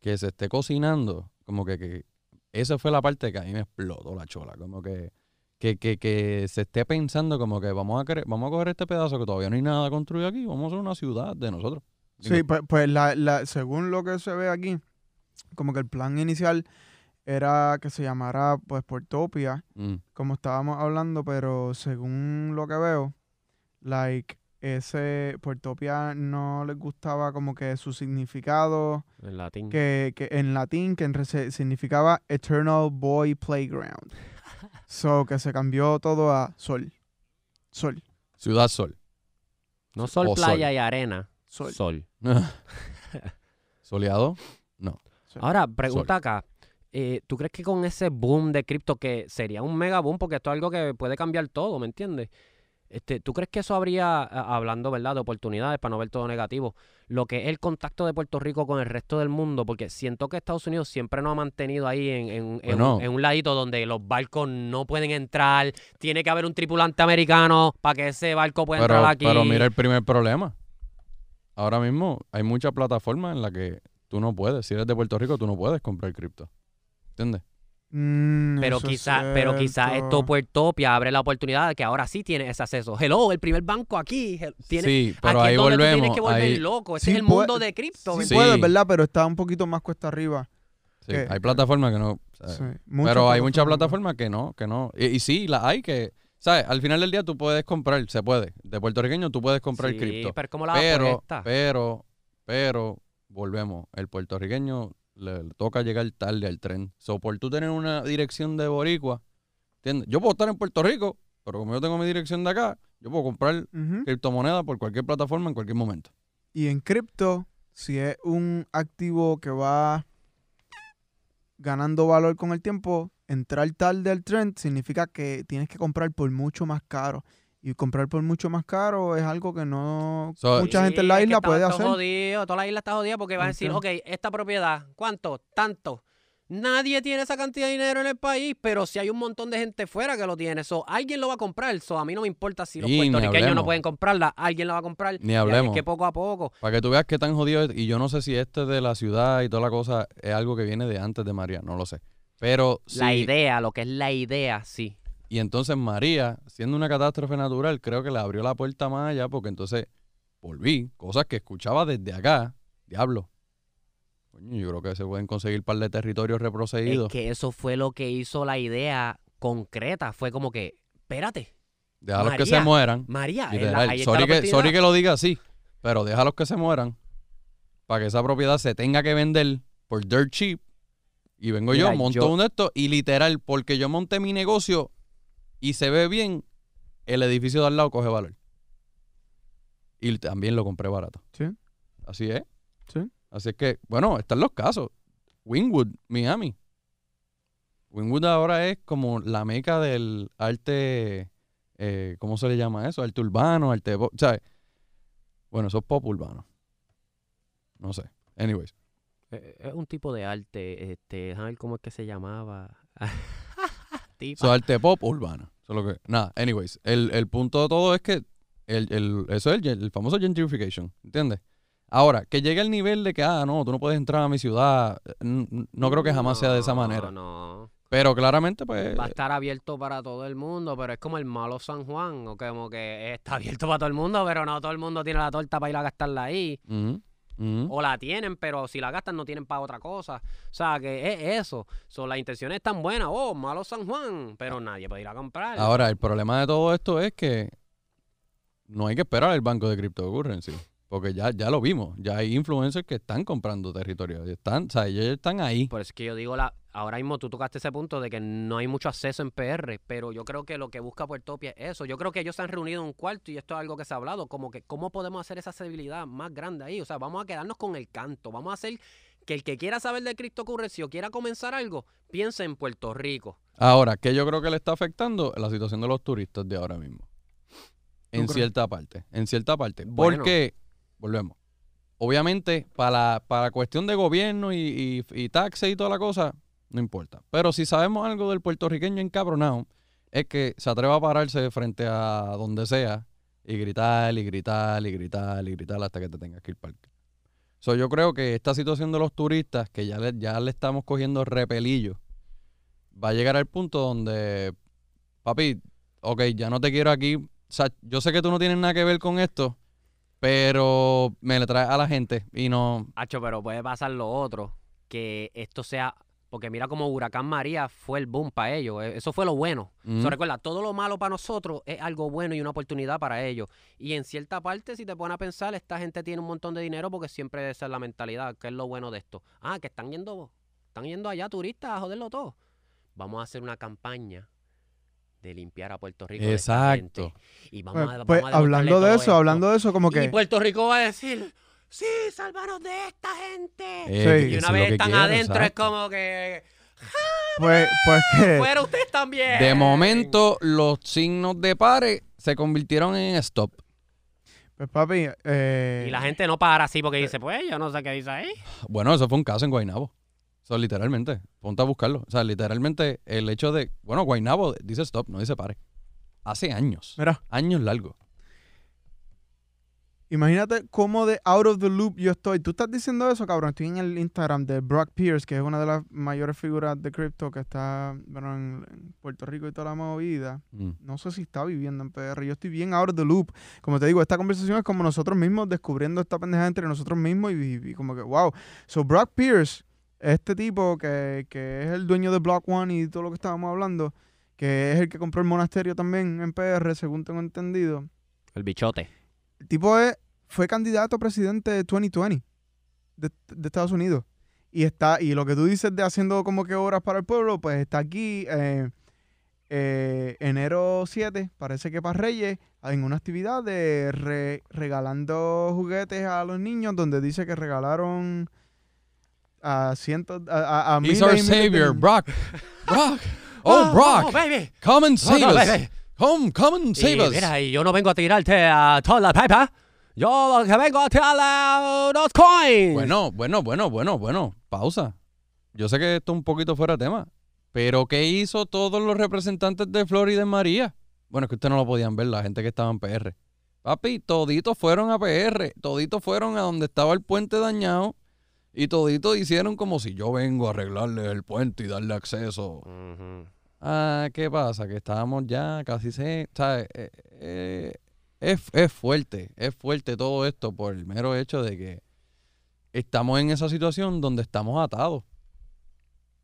que se esté cocinando, como que, que esa fue la parte que a mí me explotó la chola. Como que, que, que, que se esté pensando como que vamos a querer, vamos a coger este pedazo que todavía no hay nada construido aquí, vamos a hacer una ciudad de nosotros. Sí, pues, pues la, la- según lo que se ve aquí, como que el plan inicial era que se llamara pues Portopia, Mm, como estábamos hablando, pero según lo que veo, like ese Portopia no les gustaba como que su significado En latín. que, que en latín que en significaba Eternal Boy Playground. So que se cambió todo a sol. Sol. Ciudad Sol. No sol, o sol. playa y arena. Sol. Sol. Soleado. sol. Ahora, pregunta acá. eh, ¿Tú crees que con ese boom de cripto, que sería un mega boom, porque esto es algo que puede cambiar todo, ¿me entiendes? Este, ¿Tú crees que eso habría, hablando verdad, de oportunidades para no ver todo negativo, lo que es el contacto de Puerto Rico con el resto del mundo? Porque siento que Estados Unidos siempre nos ha mantenido ahí en, en- Bueno. un, en un ladito donde los barcos no pueden entrar, tiene que haber un tripulante americano para que ese barco pueda entrar aquí. pero mira el primer problema. Ahora mismo hay muchas plataformas en las que tú no puedes. Si eres de Puerto Rico, tú no puedes comprar cripto. ¿Entiendes? Mm, Pero eso es quizá, pero quizá esto Puertopia abre la oportunidad de que ahora sí tienes ese acceso. Hello, el primer banco aquí. Tiene, sí, pero aquí ahí es donde tú volvemos. tienes que volver ahí- loco. Sí es el puede- mundo de cripto. Sí, ¿me Sí. puede, ¿verdad? Pero está un poquito más cuesta arriba. sí, que- hay plataformas que no. o sea, Sí, muchas pero hay muchas plataformas. plataformas que no, que no. Y, y sí, las hay que. ¿Sabes? Al final del día tú puedes comprar, se puede. De puertorriqueño tú puedes comprar Sí, cripto. pero es como la Pero, pero, pero, volvemos. El puertorriqueño le, le toca llegar tarde al tren. So, por tú tener una dirección de boricua, ¿entiendes? Yo puedo estar en Puerto Rico, pero como yo tengo mi dirección de acá, yo puedo comprar Ujú. criptomonedas por cualquier plataforma en cualquier momento. Y en cripto, si es un activo que va ganando valor con el tiempo, entrar tarde al trend significa que tienes que comprar por mucho más caro. Y comprar por mucho más caro es algo que no So- mucha Sí, gente en la es que isla está- puede está hacer. jodido, toda la isla está jodida porque van a decir, ok, esta propiedad, ¿cuánto? Tanto. Nadie tiene esa cantidad de dinero en el país, pero si hay un montón de gente fuera que lo tiene, so, alguien lo va a comprar. So, a mí no me importa si los Y puertorriqueños no pueden comprarla, alguien la va a comprar. Ni hablemos. Es que poco a poco. Para que tú veas qué tan jodido es. Y yo no sé si este de la ciudad y toda la cosa es algo que viene de antes de María, no lo sé. Pero La idea, lo que es la idea, sí. Y entonces María, siendo una catástrofe natural, creo que le abrió la puerta más allá porque entonces volví, cosas que escuchaba desde acá, diablo. Coño, yo creo que se pueden conseguir un par de territorios reprocedidos. Es que eso fue lo que hizo la idea concreta. Fue como que, espérate, Déjalos que se mueran. María, la- ahí Sorry, que, sorry que lo diga así, pero déjalos que se mueran para que esa propiedad se tenga que vender por dirt cheap. Y vengo Mira, yo, monto yo- uno de estos y literal, porque yo monté mi negocio y se ve bien, el edificio de al lado coge valor. Y también lo compré barato. Sí. Así es. Sí. Así es que, bueno, están los casos. Wingwood, Miami. Wingwood ahora es como la meca del arte eh, ¿cómo se le llama eso? Arte urbano, arte pop, ¿sabes? Bueno, eso es pop urbano. No sé. Anyways. Eh, Es un tipo de arte, este, déjame ver cómo es que se llamaba. Es arte pop urbano. Eso es lo que, nada, anyways. El, el punto de todo es que el, el- eso es el, el famoso gentrification, ¿entiendes? Ahora, que llegue al nivel de que, ah, no, tú no puedes entrar a mi ciudad, no creo que jamás sea de esa No, manera. No, Pero claramente, pues, Va a estar abierto para todo el mundo, pero es como el malo San Juan, o como que está abierto para todo el mundo, pero no todo el mundo tiene la torta para ir a gastarla ahí. O la tienen, pero si la gastan no tienen para otra cosa. O sea, que es eso. Son las intenciones están buenas. Oh, malo San Juan, pero nadie puede ir a comprar. Ahora, el problema de todo esto es que no hay que esperar al banco de cryptocurrency. Porque ya, ya lo vimos. Ya hay influencers que están comprando territorio. Están, o sea, ellos están ahí. Por eso es que yo digo, la, ahora mismo tú tocaste ese punto de que no hay mucho acceso en PR, pero yo creo que lo que busca Puertopia es eso. Yo creo que ellos se han reunido en un cuarto y esto es algo que se ha hablado, como que cómo podemos hacer esa accesibilidad más grande ahí. O sea, vamos a quedarnos con el canto, vamos a hacer que el que quiera saber de cryptocurrency o quiera comenzar algo, piense en Puerto Rico. Ahora, que yo creo que le está afectando la situación de los turistas de ahora mismo. En cierta parte. En cierta parte. Bueno. Porque, volvemos. Obviamente, para para cuestión de gobierno y, taxes y toda la cosa, no importa. Pero si sabemos algo del puertorriqueño encabronado, es que se atreva a pararse frente a donde sea y gritar y gritar y gritar y gritar hasta que te tengas que ir para So, yo creo que esta situación de los turistas, que ya le, ya le estamos cogiendo repelillo, va a llegar al punto donde, papi, ok, ya no te quiero aquí. O sea, yo sé que tú no tienes nada que ver con esto, pero me le traes a la gente y no. Hacho, pero puede pasar lo otro, que esto sea, porque mira como Huracán María fue el boom para ellos, eh, eso fue lo bueno. Recuerda, todo lo malo para nosotros es algo bueno y una oportunidad para ellos. Y en cierta parte, si te pones a pensar, esta gente tiene un montón de dinero porque siempre esa es la mentalidad, que es lo bueno de esto. Ah, que están yendo, están yendo allá turistas a joderlo todo. Vamos a hacer una campaña de limpiar a Puerto Rico. Exacto. Y vamos Pues, a, vamos pues, a hablando de eso, esto. hablando de eso, como Y que Puerto Rico va a decir, sí, salvaros de esta gente. Eh, Sí. y una es vez que están quiero, adentro es como que, pues, pues que fuera ustedes también. De momento, los signos de pare se convirtieron en stop. pues papi, eh, Y la gente no para así porque dice, pues yo no sé qué dice ahí. Bueno, eso fue un caso en Guaynabo. Eso literalmente. Ponte a buscarlo. O sea, literalmente el hecho de. Bueno, Guaynabo dice stop, no dice pare. Hace años. mira, Años largos. imagínate cómo de out of the loop yo estoy. Tú estás diciendo eso, cabrón. Estoy en el Instagram de Brock Pierce, que es una de las mayores figuras de cripto que está bueno, en, Puerto Rico y toda la movida. Mm. No sé si está viviendo en PR. Yo estoy bien out of the loop. Como te digo, esta conversación es como nosotros mismos descubriendo esta pendeja entre nosotros mismos y, y como que, wow. So, Brock Pierce, este tipo que, que es el dueño de Block One y todo lo que estábamos hablando, que es el que compró el monasterio también en PR, según tengo entendido. El bichote. El tipo es, fue candidato a presidente de 2020 de, de Estados Unidos. Y está, y lo que tú dices de haciendo como que obras para el pueblo, pues está aquí eh, eh, enero 7, parece que para Reyes, en una actividad de re- regalando juguetes a los niños, donde dice que regalaron a cientos, a, a, a He's miles our y miles de savior. Brock. Brock. Oh, Brock. baby. Come and save Oh, no, us. baby. Come, come and Y save us. mira, y yo no vengo a tirarte a toda la pepa. Yo lo que vengo a tirarle unos coins. Bueno, bueno, bueno, bueno, bueno. Pausa. Yo sé que esto es un poquito fuera de tema. Pero ¿qué hizo todos los representantes de Florida en María? Bueno, es que ustedes no lo podían ver, la gente que estaba en PR. Papi, toditos fueron a PR. Toditos fueron a donde estaba el puente dañado. Y toditos hicieron como si yo vengo a arreglarle el puente y darle acceso. Ah, ¿qué pasa? Que estábamos ya casi se... ¿sabes? Eh, eh, es, es fuerte, es fuerte todo esto por el mero hecho de que estamos en esa situación donde estamos atados.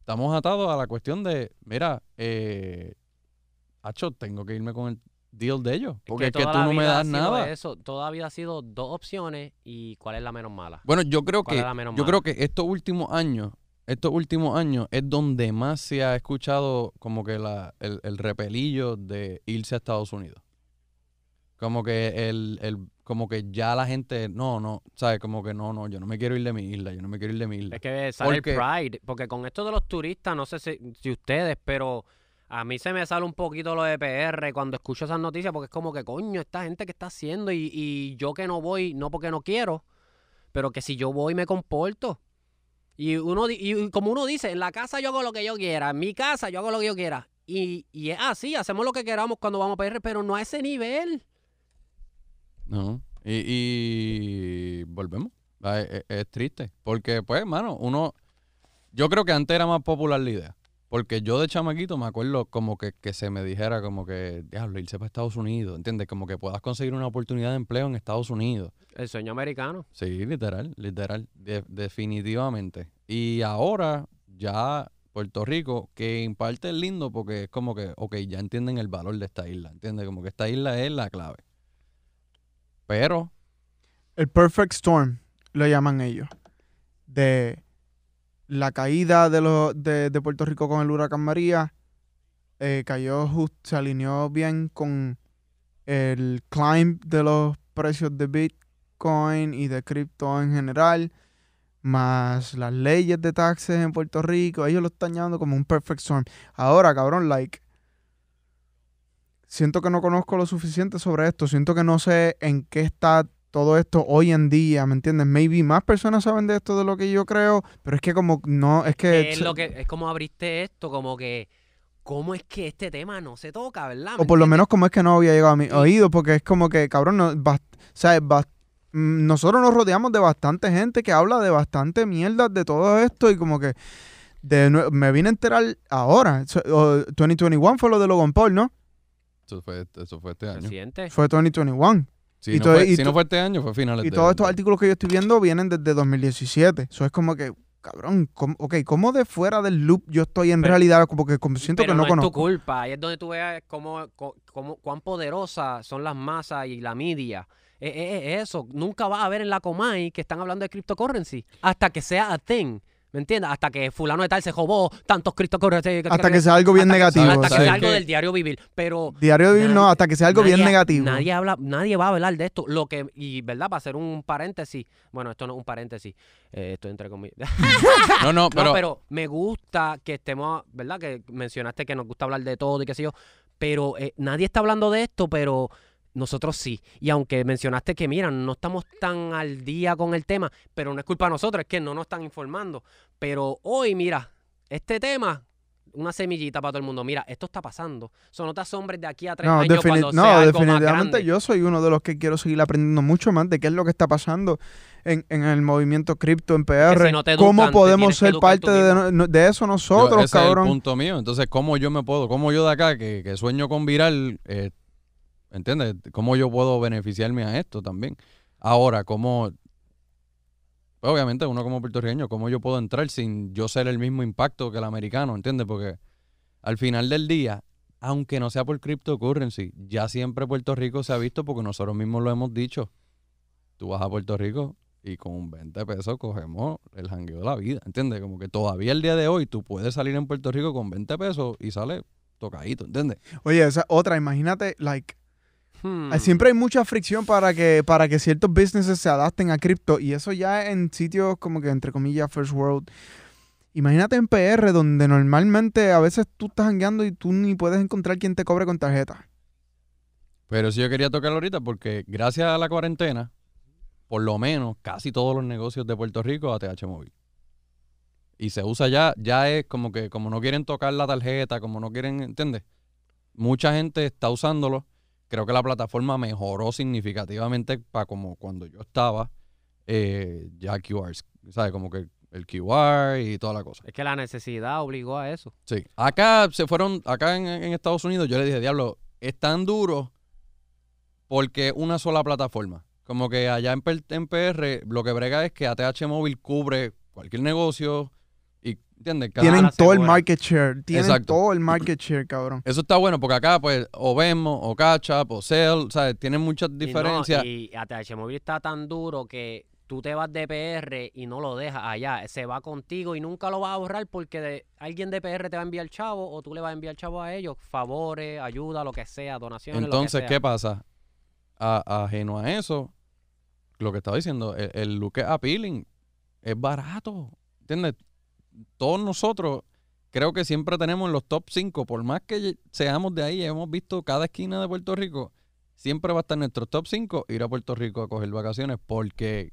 Estamos atados a la cuestión de, mira, eh, Hacho, tengo que irme con el deal de ellos. Porque es que, toda tú no me das nada. Eso, toda vida ha sido dos opciones y cuál es la menos mala. Bueno, yo creo ¿Cuál que es la menos yo mala? creo que estos últimos años, estos últimos años es donde más se ha escuchado como que la, el, el repelillo de irse a Estados Unidos. Como que el, el, como que ya la gente, no, no, ¿sabes? Como que no, no, yo no me quiero ir de mi isla, yo no me quiero ir de mi isla. Es que sale Porque- el Pride, porque con esto de los turistas, no sé si, si ustedes, pero A mí se me sale un poquito lo de PR cuando escucho esas noticias porque es como que, coño, esta gente que está haciendo y, y yo que no voy, no porque no quiero, pero que si yo voy me comporto. Y uno y como uno dice, en la casa yo hago lo que yo quiera, en mi casa yo hago lo que yo quiera. Y, y es así, hacemos lo que queramos cuando vamos a PR, pero no a ese nivel. No. Y, y volvemos. Es, es- triste. Porque, pues, mano, uno. Yo creo que antes era más popular la idea. Porque yo de chamaquito me acuerdo como que, que se me dijera como que, diablo, irse para Estados Unidos, ¿entiendes? Como que puedas conseguir una oportunidad de empleo en Estados Unidos. El sueño americano. Sí, literal, literal, de- definitivamente. Y ahora ya Puerto Rico, que en parte es lindo porque es como que, ok, ya entienden el valor de esta isla, ¿entiendes? Como que esta isla es la clave. Pero, El Perfect Storm, lo llaman ellos. De la caída de, los de, de Puerto Rico con el huracán María, eh, cayó justo, se alineó bien con el climb de los precios de Bitcoin y de cripto en general, más las leyes de taxes en Puerto Rico. Ellos lo están llamando como un Perfect Storm. Ahora, cabrón, like. Siento que no conozco lo suficiente sobre esto. Siento que no sé en qué está todo esto hoy en día, ¿me entiendes? Maybe más personas saben de esto de lo que yo creo, pero es que como no, es que... es lo que es como abriste esto, como que cómo es que este tema no se toca, ¿verdad? o ¿Me por lo menos como es que no había llegado a mi Sí. oído, porque es como que, cabrón, no, bast- o sea, bast- mm, nosotros nos rodeamos de bastante gente que habla de bastante mierda de todo esto y como que de me vine a enterar ahora. So- o 2021 fue lo de Logan Paul, ¿no? eso fue, eso fue este año. Reciente. Fue 2021. Si, Y no, todo- fue, y si no fue este año, fue finales Y de- todos estos artículos que yo estoy viendo vienen desde 2017. Eso es como que, cabrón, ¿cómo, ok, ¿cómo de fuera del loop yo estoy en Pero- realidad? Como que como siento Pero que no, no, es tu conozco. culpa. Ahí es donde tú veas cómo, cómo- cuán poderosas son las masas y la media. Eh, eh, eh, eso. Nunca vas a ver en la Comay que están hablando de cryptocurrency. Hasta que sea a thing. ¿Me entiendes? Hasta que fulano de tal se robó tantos cryptocurrency. Hasta que sea algo bien hasta que- negativo. Hasta que ¿sabes sea algo del diario vivir. Pero Diario vivir, no, hasta que sea algo bien negativo. Nadie habla, nadie va a hablar de esto. Lo que, y verdad, para hacer un paréntesis, bueno, esto no es un paréntesis, eh, esto entre comillas. No, no, pero, no, pero me gusta que estemos, ¿verdad? Que mencionaste que nos gusta hablar de todo y qué sé yo. Pero eh, nadie está hablando de esto, pero nosotros sí. Y aunque mencionaste que, mira, no estamos tan al día con el tema, pero no es culpa de nosotros, es que no nos están informando. Pero hoy, mira, este tema, una semillita para todo el mundo. Mira, esto está pasando. Son no te asombres de aquí a tres No, años defini- cuando no, sea algo más definitivamente grande. yo soy uno de los que quiero seguir aprendiendo mucho más de qué es lo que está pasando en, en el movimiento cripto en PR. si no te ¿Cómo educan, te podemos ser parte de, no- de eso yo- nosotros, ese es el cabrón? punto mío. Entonces, ¿cómo yo me puedo, cómo yo de acá, que, que sueño con viral, eh, ¿entiendes? ¿Cómo yo puedo beneficiarme a esto también? Ahora, ¿cómo, pues, obviamente uno como puertorriqueño, ¿cómo yo puedo entrar sin yo ser el mismo impacto que el americano? ¿Entiendes? Porque al final del día, aunque no sea por cryptocurrency, ya siempre Puerto Rico se ha visto porque nosotros mismos lo hemos dicho. Tú vas a Puerto Rico y con 20 pesos cogemos el jangueo de la vida, ¿entiendes? Como que todavía el día de hoy tú puedes salir en Puerto Rico con 20 pesos y sale tocadito, ¿entiendes? Oye, esa otra, imagínate, like, Hmm. Siempre hay mucha fricción para que, para que ciertos businesses se adapten a cripto y eso ya en sitios como que entre comillas first world. Imagínate en PR donde normalmente a veces tú estás hangueando y tú ni puedes encontrar quien te cobre con tarjeta. Pero sí yo quería tocarlo ahorita porque gracias a la cuarentena, por lo menos casi todos los negocios de Puerto Rico ATH móvil. Y se usa ya, ya es como que como no quieren tocar la tarjeta, como no quieren, ¿entiendes? Mucha gente está usándolo. Creo que la plataforma mejoró significativamente para como cuando yo estaba, eh, ya QR, ¿sabes? Como que el QR y toda la cosa. Es que la necesidad obligó a eso. Sí. Acá se fueron, acá en, en Estados Unidos, yo le dije, diablo, es tan duro porque una sola plataforma. Como que allá en, en PR lo que brega es que ATH Móvil cubre cualquier negocio y, ¿entiendes? Cada- Tienen todo el market share. Tienen Exacto. todo el market share, cabrón. Eso está bueno porque acá, pues, o Venmo, o Catch Up, o Cell, ¿sabes? Tienen muchas Y no, diferencias. Y, ATH Móvil está tan duro que tú te vas de PR y no lo dejas allá. Se va contigo y nunca lo vas a ahorrar porque de- alguien de PR te va a enviar chavo o tú le vas a enviar chavo a ellos. Favores, ayuda, lo que sea, donaciones. lo que Entonces, sea. ¿qué pasa? A- ajeno a eso, lo que estaba diciendo, el, el look es appealing, es barato, ¿entiendes? Todos nosotros creo que siempre tenemos en los top 5, por más que seamos de ahí, hemos visto cada esquina de Puerto Rico, siempre va a estar en nuestros top 5 ir a Puerto Rico a coger vacaciones porque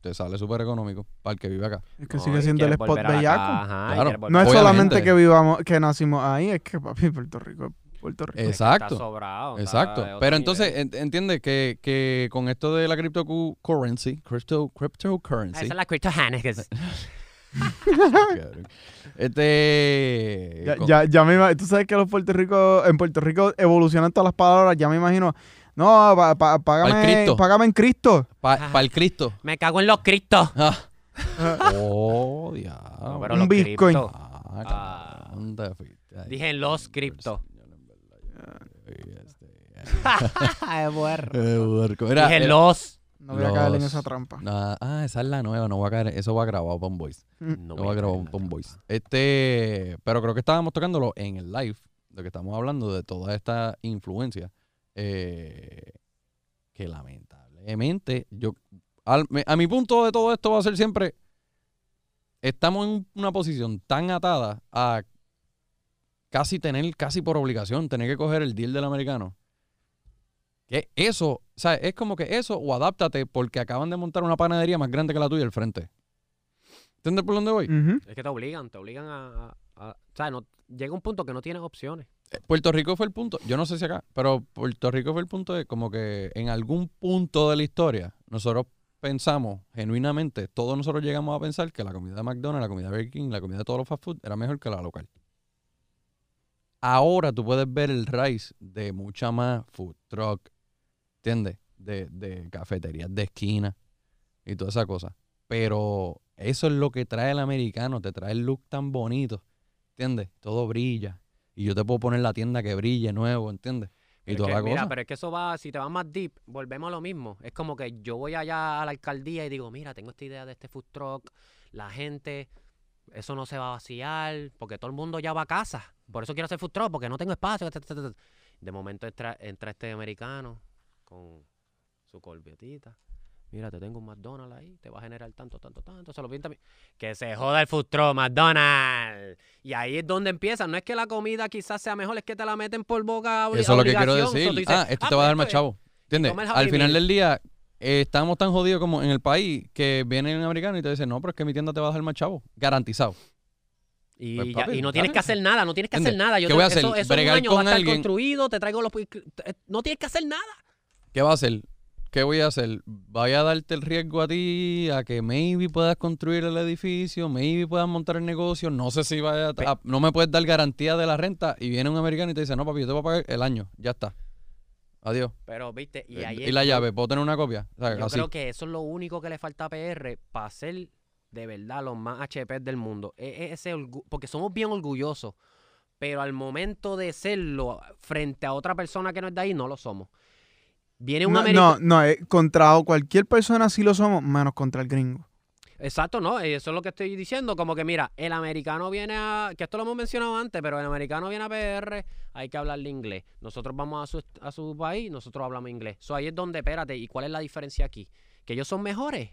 te sale súper económico para el que vive acá. Es que No, sigue siendo el spot bellaco. ajá, Claro. No es solamente que vivamos, que nacimos ahí, es que papi, Puerto Rico es Puerto Rico. Es que está Exacto. sobrado, Exacto. Pero nivel. entonces, en- entiende que, que con esto de la cryptocurrency, crypto, Ah, cryptocurrency, Esa es la Crypto este, Ya, ya, ya me ima- tú sabes que los Puerto Rico, en Puerto Rico evolucionan todas las palabras, ya me imagino, no, pa- pa- págame, Cristo. págame en Cristo. para el Cristo. Me cago en los cristos. Ah. Oh, diablo. No, pero Un los Bitcoin. Ah, Ah. Dije los cripto. Este, Es Dije los. No voy a caer en esa trampa. Ah, ah, esa es la nueva, no voy a caer. Eso va grabado para un voice. No No va grabado para un voice. Este, pero creo que estábamos tocándolo en el live, de que estamos hablando de toda esta influencia. eh, que lamentablemente, yo, al- me- a mi punto de todo esto va a ser siempre, estamos en una posición tan atada a casi tener, casi por obligación, tener que coger el deal del americano. Que eso, o sea, es como que eso o adáptate porque acaban de montar una panadería más grande que la tuya al frente. ¿Entiendes por dónde voy? Es que te obligan, te obligan a. a- a- o sea, no, llega un punto que no tienes opciones. Eh, Puerto Rico fue el punto, yo no sé si acá, pero Puerto Rico fue el punto de como que en algún punto de la historia nosotros pensamos genuinamente, todos nosotros llegamos a pensar que la comida de McDonald's, la comida de Burger King, la comida de todos los fast food era mejor que la local. Ahora tú puedes ver el rise de mucha más food truck, ¿entiendes? De, de cafeterías de esquina y toda esa cosa. Pero eso es lo que trae el americano, te trae el look tan bonito, ¿entiendes? Todo brilla. Y yo te puedo poner la tienda que brille nuevo, ¿entiendes? Y toda que, la Mira, cosa. pero es que eso va, si te vas más deep, volvemos a lo mismo. Es como que yo voy allá a la alcaldía y digo, mira, tengo esta idea de este food truck, la gente, eso no se va a vaciar, porque todo el mundo ya va a casa. Por eso quiero hacer food truck, porque no tengo espacio. De momento entra, entra este americano con su corbietita. Mira, te tengo un McDonald's ahí, te va a generar tanto, tanto, tanto. Se lo pinta. Que se joda el truck, McDonald's. Y ahí es donde empieza. No es que la comida quizás sea mejor, es que te la meten por boca. Eso es lo que quiero decir. dices, ah, esto "Ah, te va a dar pues más esto es". chavo. ¿Entiendes? Al final del día, eh, estamos tan jodidos como en el país que viene un americano y te dice, no, pero es que mi tienda te va a dar más chavo. Garantizado. Y, Pues, ya- papi, y no tienes que hacer nada, no tienes que hacer ¿Entiendes? nada. Yo ¿Qué te- voy a hacer? Eso, eso en un ¿Bregar año va a estar alguien? construido, te traigo los... No tienes que hacer nada. ¿Qué va a hacer? ¿Qué voy a hacer? Voy a darte el riesgo a ti a que maybe puedas construir el edificio, maybe puedas montar el negocio. No sé si vaya a, a- no me puedes dar garantía de la renta y viene un americano y te dice, no, papi, yo te voy a pagar el año. Ya está. Adiós. Pero, viste, y Eh, ahí y la yo- llave, ¿puedo tener una copia? O sea, Yo así. creo que eso es lo único que le falta a PR para ser de verdad los más HP del mundo. E- e- ese porque somos bien orgullosos, pero al momento de serlo frente a otra persona que no es de ahí, no lo somos. Viene un No, americano. no, no, eh, contra cualquier persona sí lo somos, menos contra el gringo. Exacto, no, eso es lo que estoy diciendo, como que mira, el americano viene a, que esto lo hemos mencionado antes, pero el americano viene a PR, hay que hablarle inglés. Nosotros vamos a su, a su país, nosotros hablamos inglés. So, ahí es donde, espérate, ¿y cuál es la diferencia aquí? Que ellos son mejores.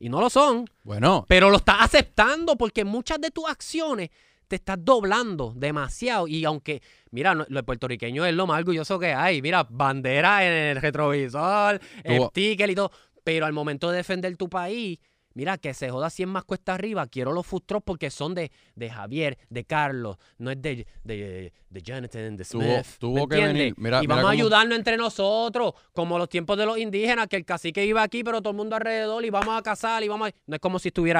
Y no lo son, Bueno, pero lo estás aceptando porque muchas de tus acciones te estás doblando demasiado. Y aunque, mira, no- lo puertorriqueño es lo más orgulloso que hay. Mira, bandera en el retrovisor, el Tú- ticket y todo. Pero al momento de defender tu país, mira, que se joda 100 más cuesta arriba. Quiero los frustros porque son de, de Javier, de Carlos, no es de, de, de Jonathan, de Smith. tuvo ¿me que venir. Mira- y mira vamos a ayudarnos entre nosotros, como los tiempos de los indígenas, que el cacique iba aquí, pero todo el mundo alrededor, y vamos a cazar, y vamos a... No es como si estuviera